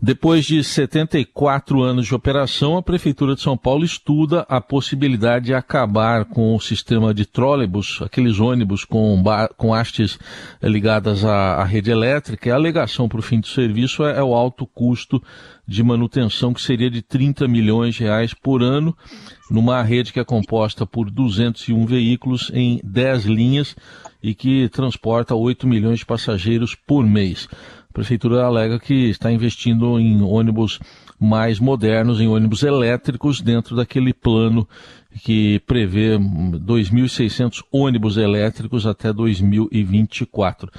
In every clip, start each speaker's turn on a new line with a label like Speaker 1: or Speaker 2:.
Speaker 1: Depois de 74 anos de operação, a Prefeitura de São Paulo estuda a possibilidade de acabar com o sistema de trólebus, aqueles ônibus com, com hastes ligadas à, à, rede elétrica. a alegação para o fim do serviço é, é, o alto custo de manutenção, que seria de 30 milhões de reais por ano, numa rede que é composta por 201 veículos em 10 linhas e que transporta 8 milhões de passageiros por mês. A prefeitura alega que está investindo em ônibus mais modernos, em ônibus elétricos, dentro daquele plano que prevê 2.600 ônibus elétricos até 2024.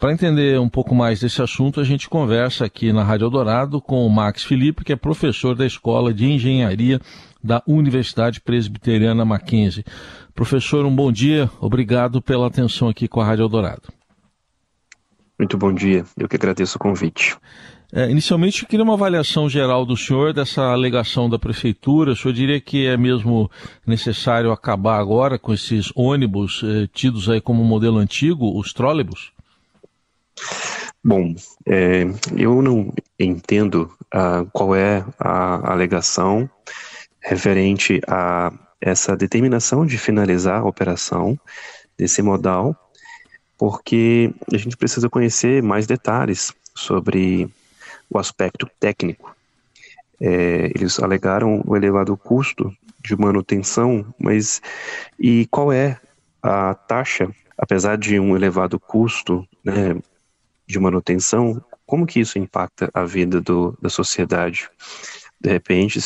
Speaker 1: Para entender um pouco mais desse assunto, a gente conversa aqui na Rádio Eldorado com o Max Felipe, que é professor da Escola de Engenharia da Universidade Presbiteriana Mackenzie. Professor, um bom dia, obrigado pela atenção aqui com a Rádio Eldorado.
Speaker 2: Muito bom dia, eu que agradeço o convite.
Speaker 1: É, inicialmente, eu queria uma avaliação geral do senhor dessa alegação da prefeitura. O senhor diria que é mesmo necessário acabar agora com esses ônibus eh, tidos aí como modelo antigo, os trólebus?
Speaker 2: Bom, é, eu não entendo ah, qual é a alegação referente a essa determinação de finalizar a operação desse modal porque a gente precisa conhecer mais detalhes sobre o aspecto técnico. É, eles alegaram o elevado custo de manutenção, mas e qual é a taxa, apesar de um elevado custo né, de manutenção, como que isso impacta a vida do, da sociedade? De repente,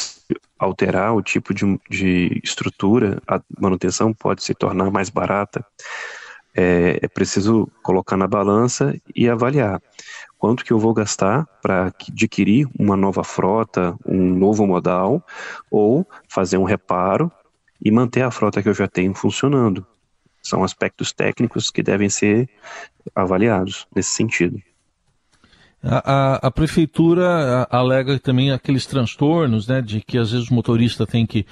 Speaker 2: alterar o tipo de, de estrutura, a manutenção pode se tornar mais barata é, é preciso colocar na balança e avaliar quanto que eu vou gastar para adquirir uma nova frota, um novo modal, ou fazer um reparo e manter a frota que eu já tenho funcionando. São aspectos técnicos que devem ser avaliados nesse sentido.
Speaker 1: A, a, a, prefeitura alega também aqueles transtornos, né, de que às vezes o motorista tem que.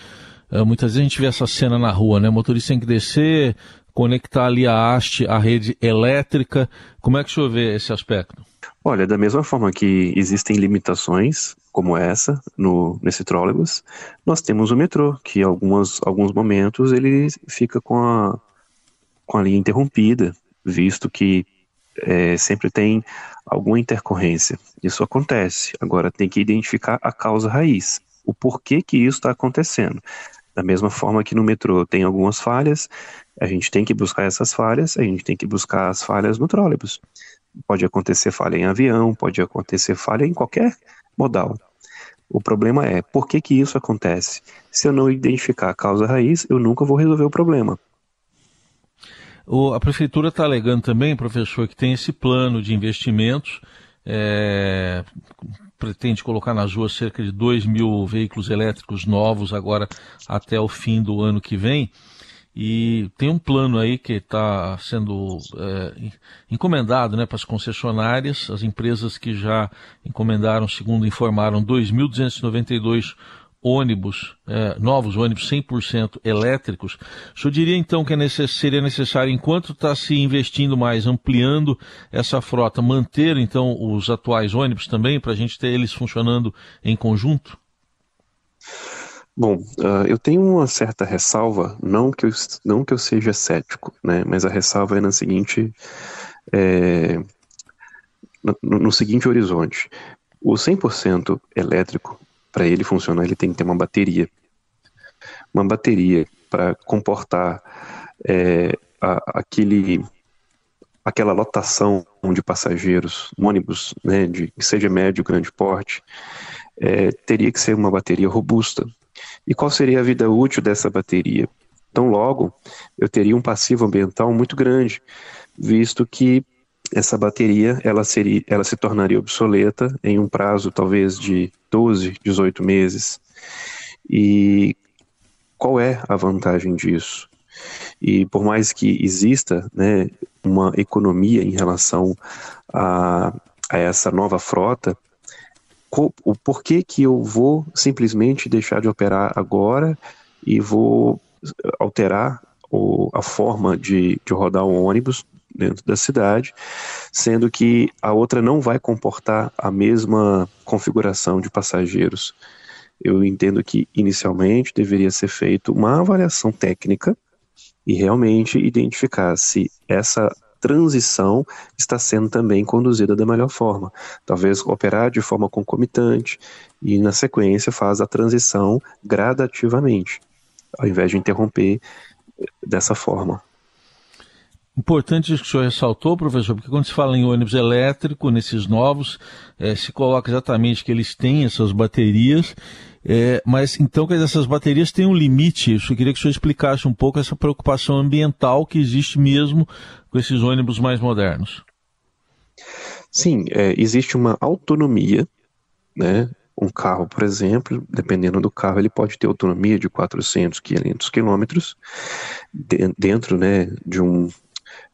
Speaker 1: Eh, muitas vezes a gente vê essa cena na rua, né? O motorista tem que descer, conectar ali a haste à rede elétrica. Como é que o senhor vê esse aspecto?
Speaker 2: Olha, da mesma forma que existem limitações como essa no, nesse trólebus, nós temos o metrô, que em algumas, alguns momentos ele fica com a, com a linha interrompida, visto que é, sempre tem alguma intercorrência. Isso acontece. Agora tem que identificar a causa raiz, o porquê que isso está acontecendo. Da mesma forma que no metrô tem algumas falhas, a gente tem que buscar essas falhas, a gente tem que buscar as falhas no trólebus. Pode acontecer falha em avião, pode acontecer falha em qualquer modal. O problema é por que, que isso acontece? Se eu não identificar a causa raiz, eu nunca vou resolver o problema.
Speaker 1: O, a prefeitura está alegando também, professor, que tem esse plano de investimentos, é, pretende colocar nas ruas cerca de 2 mil veículos elétricos novos agora até o fim do ano que vem. E tem um plano aí que está sendo é, encomendado né, para as concessionárias, as empresas que já encomendaram, segundo informaram, 2.292 ônibus, é, novos ônibus 100% elétricos. O senhor diria então que é necess, seria necessário, enquanto está se investindo mais, ampliando essa frota, manter então os atuais ônibus também, para a gente ter eles funcionando em conjunto?
Speaker 2: Bom, uh, eu tenho uma certa ressalva, não que eu, não que eu seja cético, né, mas a ressalva é na seguinte, é, no, no seguinte horizonte. O 100% elétrico, para ele funcionar, ele tem que ter uma bateria. Uma bateria para comportar é, a, aquele, aquela lotação de passageiros, ônibus, né, de, que seja médio, grande porte, é, teria que ser uma bateria robusta, e qual seria a vida útil dessa bateria? Então, logo, eu teria um passivo ambiental muito grande, visto que essa bateria ela, seria, ela se tornaria obsoleta em um prazo talvez de 12, 18 meses. E qual é a vantagem disso? E por mais que exista né, uma economia em relação a, a essa nova frota, o porquê que eu vou simplesmente deixar de operar agora e vou alterar o, a forma de, de rodar o ônibus dentro da cidade, sendo que a outra não vai comportar a mesma configuração de passageiros. Eu entendo que inicialmente deveria ser feita uma avaliação técnica e realmente identificar se essa transição está sendo também conduzida da melhor forma. Talvez operar de forma concomitante e, na sequência, faz a transição gradativamente, ao invés de interromper dessa forma.
Speaker 1: Importante isso que o senhor ressaltou, professor, porque quando se fala em ônibus elétrico, nesses novos, é, se coloca exatamente que eles têm essas baterias, é, mas então que essas baterias têm um limite. Eu queria que o senhor explicasse um pouco essa preocupação ambiental que existe mesmo com esses ônibus mais modernos.
Speaker 2: Sim, é, existe uma autonomia, né? Um carro, por exemplo, dependendo do carro, ele pode ter autonomia de 400, 500 quilômetros dentro, né, de um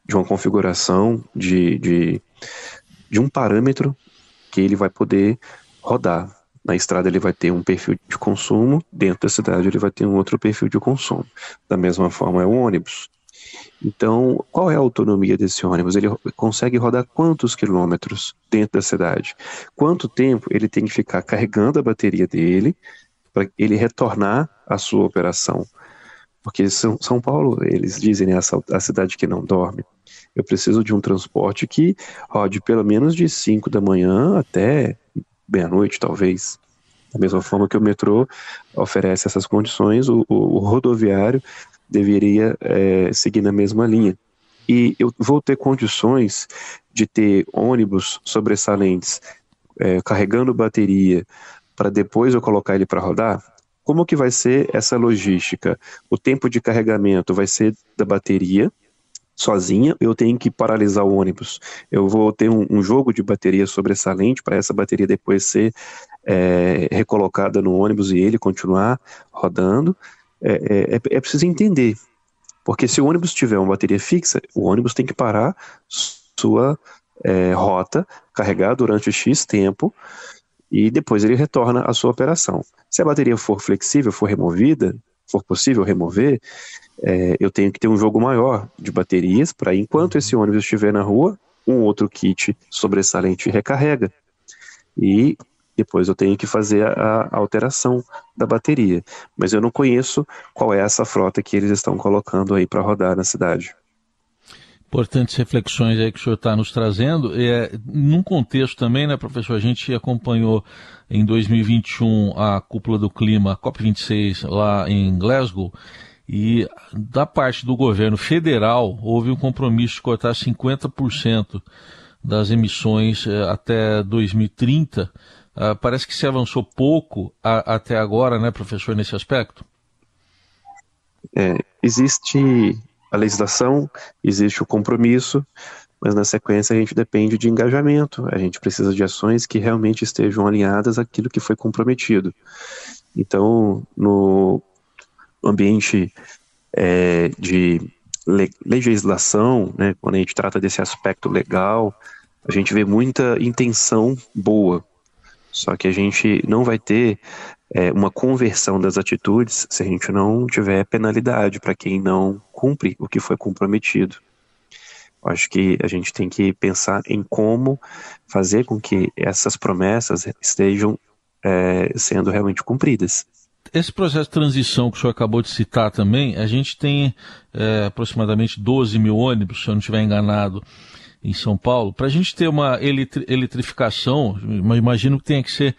Speaker 2: de uma configuração de, de, de um parâmetro que ele vai poder rodar. Na estrada ele vai ter um perfil de consumo, dentro da cidade ele vai ter um outro perfil de consumo. Da mesma forma é o ônibus. Então, qual é a autonomia desse ônibus? Ele consegue rodar quantos quilômetros dentro da cidade? Quanto tempo ele tem que ficar carregando a bateria dele para ele retornar à sua operação? Porque São, Paulo, eles dizem, né, a cidade que não dorme. Eu preciso de um transporte que rode pelo menos de 5 da manhã até meia-noite, talvez. Da mesma forma que o metrô oferece essas condições, o, o, o rodoviário deveria é, seguir na mesma linha. E eu vou ter condições de ter ônibus sobressalentes é, carregando bateria para depois eu colocar ele para rodar? Como que vai ser essa logística? O tempo de carregamento vai ser da bateria sozinha, eu tenho que paralisar o ônibus. Eu vou ter um, um jogo de bateria sobressalente para essa bateria depois ser é, recolocada no ônibus e ele continuar rodando. É, é, é, é preciso entender, porque se o ônibus tiver uma bateria fixa, o ônibus tem que parar sua é, rota, carregar durante X tempo e depois ele retorna à sua operação. Se a bateria for flexível, for removida, for possível remover, é, eu tenho que ter um jogo maior de baterias para enquanto esse ônibus estiver na rua, um outro kit sobressalente recarrega. E depois eu tenho que fazer a, a, alteração da bateria. Mas eu não conheço qual é essa frota que eles estão colocando aí para rodar na cidade.
Speaker 1: Importantes reflexões aí que o senhor está nos trazendo. É, num contexto também, né, professor, a gente acompanhou em 2021 a cúpula do clima, a COP26, lá em Glasgow, e da parte do governo federal houve um compromisso de cortar 50% das emissões é, até 2030. Uh, ah, parece que se avançou pouco a, até agora, né, professor, nesse aspecto?
Speaker 2: É, existe a legislação, existe o compromisso, mas na sequência a gente depende de engajamento, a gente precisa de ações que realmente estejam alinhadas àquilo que foi comprometido. Então, no ambiente é, de legislação, né, quando a gente trata desse aspecto legal, a gente vê muita intenção boa, só que a gente não vai ter é, uma conversão das atitudes se a gente não tiver penalidade para quem não cumpre o que foi comprometido. Acho que a gente tem que pensar em como fazer com que essas promessas estejam é, sendo realmente cumpridas.
Speaker 1: Esse processo de transição que o senhor acabou de citar também, a gente tem é, aproximadamente 12 mil ônibus, se eu não estiver enganado, em São Paulo. Para a gente ter uma eletrificação, imagino que tenha que ser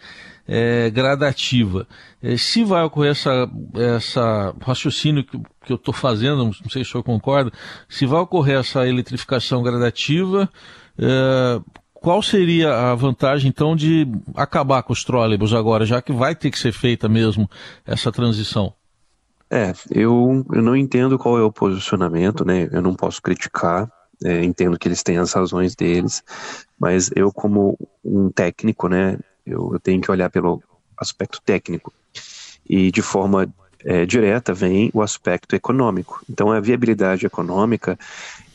Speaker 1: é, gradativa. É, se vai ocorrer essa, essa raciocínio que, que eu estou fazendo, não sei se o senhor concorda, se vai ocorrer essa eletrificação gradativa, é, qual seria a vantagem então de acabar com os trólebus agora, já que vai ter que ser feita mesmo essa transição?
Speaker 2: É, eu, eu não entendo qual é o posicionamento, né? Eu não posso criticar, é, entendo que eles têm as razões deles, mas eu como um técnico, né, eu, eu tenho que olhar pelo aspecto técnico. E de forma é, direta vem o aspecto econômico. Então a viabilidade econômica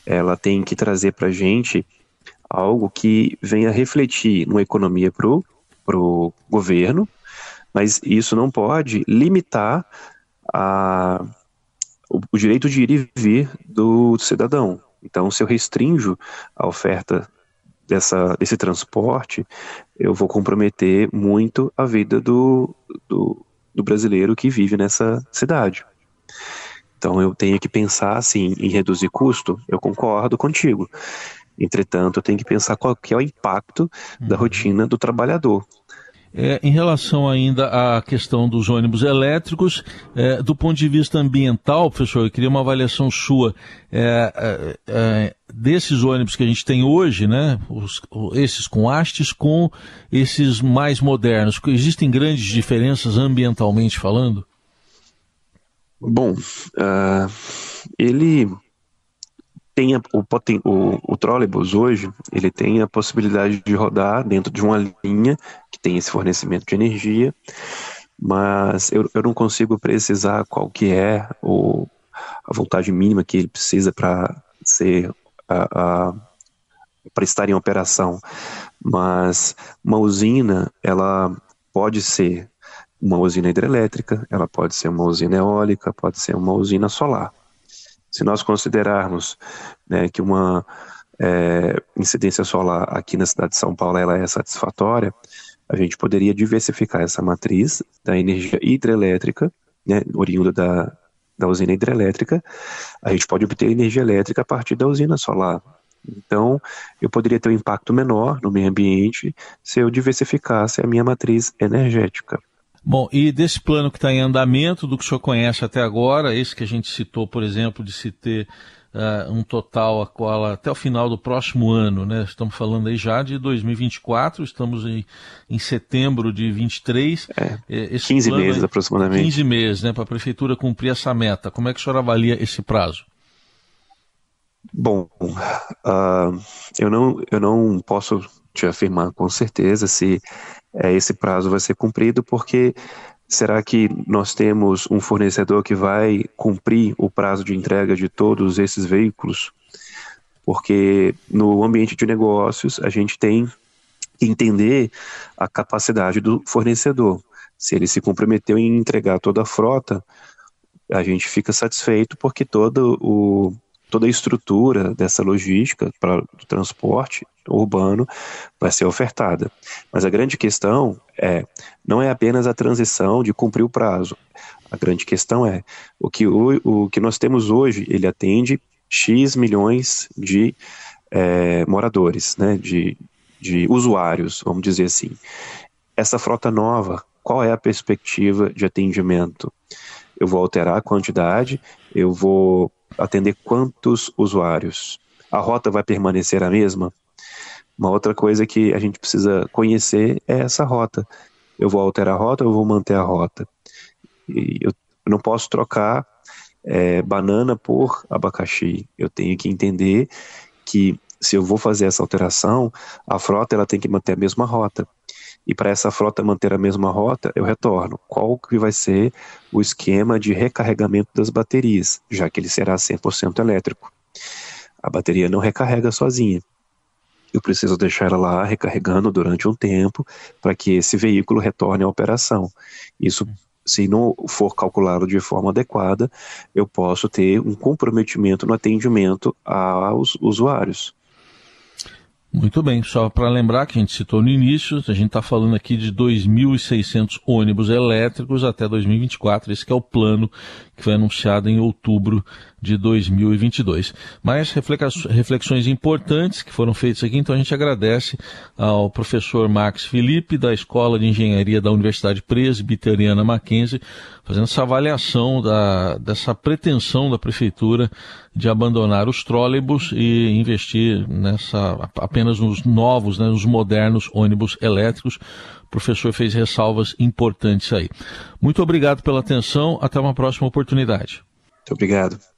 Speaker 2: ela tem que trazer para a gente algo que venha refletir numa economia para o governo, mas isso não pode limitar a, o, o direito de ir e vir do cidadão. Então, se eu restringo a oferta dessa, desse transporte, eu vou comprometer muito a vida do, do, do brasileiro que vive nessa cidade. Então eu tenho que pensar assim em reduzir custo, eu concordo contigo. Entretanto, eu tenho que pensar qual que é o impacto uhum. da rotina do trabalhador.
Speaker 1: É, em relação ainda à questão dos ônibus elétricos, é, do ponto de vista ambiental, professor, eu queria uma avaliação sua é, é, é desses ônibus que a gente tem hoje, né, os, esses com hastes, com esses mais modernos. Existem grandes diferenças ambientalmente falando?
Speaker 2: Bom, uh, ele tem a, o, o, o trolleybus hoje, ele tem a possibilidade de rodar dentro de uma linha que tem esse fornecimento de energia, mas eu, eu não consigo precisar qual que é o, a voltagem mínima que ele precisa para ser a, a para estar em operação, mas uma usina ela pode ser uma usina hidrelétrica, ela pode ser uma usina eólica, pode ser uma usina solar. Se nós considerarmos né, que uma é, incidência solar aqui na cidade de São Paulo ela é satisfatória, a gente poderia diversificar essa matriz da energia hidrelétrica, né, oriunda da, da usina hidrelétrica, a gente pode obter energia elétrica a partir da usina solar. Então, eu poderia ter um impacto menor no meio ambiente se eu diversificasse a minha matriz energética.
Speaker 1: Bom, e desse plano que está em andamento, do que o senhor conhece até agora, esse que a gente citou, por exemplo, de se ter uh, um total a qual, até o final do próximo ano, né? Estamos falando aí já de 2024, estamos em, em setembro de 23.
Speaker 2: É, esse 15 meses aproximadamente.
Speaker 1: 15 meses, né, para a prefeitura cumprir essa meta. Como é que o senhor avalia esse prazo?
Speaker 2: Bom, uh, eu, não, eu não posso te afirmar com certeza se é, esse prazo vai ser cumprido, porque será que nós temos um fornecedor que vai cumprir o prazo de entrega de todos esses veículos? Porque no ambiente de negócios a gente tem que entender a capacidade do fornecedor. Se ele se comprometeu em entregar toda a frota, a gente fica satisfeito porque todo o, toda a estrutura dessa logística para o transporte urbano vai ser ofertada. Mas a grande questão é não é apenas a transição de cumprir o prazo. A grande questão é o que, o, o que nós temos hoje, ele atende X milhões de é, moradores, né, de, de usuários, vamos dizer assim. Essa frota nova, qual é a perspectiva de atendimento? Eu vou alterar a quantidade, eu vou atender quantos usuários? A rota vai permanecer a mesma? Uma outra coisa que a gente precisa conhecer é essa rota. Eu vou alterar a rota ou vou manter a rota? E eu não posso trocar é, banana por abacaxi. Eu tenho que entender que se eu vou fazer essa alteração, a frota ela tem que manter a mesma rota. E para essa frota manter a mesma rota, eu retorno. Qual que vai ser o esquema de recarregamento das baterias, já que ele será 100% elétrico? A bateria não recarrega sozinha eu preciso deixar ela lá recarregando durante um tempo para que esse veículo retorne à operação. Isso, se não for calculado de forma adequada, eu posso ter um comprometimento no atendimento aos usuários.
Speaker 1: Muito bem, só para lembrar que a gente citou no início, a gente está falando aqui de 2.600 ônibus elétricos até 2024, esse é o plano que foi anunciado em outubro de 2022. Mas reflexões importantes que foram feitas aqui, então a gente agradece ao professor Max Felipe, da Escola de Engenharia da Universidade Presbiteriana Mackenzie, fazendo essa avaliação da, dessa pretensão da Prefeitura de abandonar os trólebus e investir nessa apenas nos novos, né, nos modernos ônibus elétricos. O professor fez ressalvas importantes aí. Muito obrigado pela atenção. Até uma próxima oportunidade.
Speaker 2: Muito obrigado.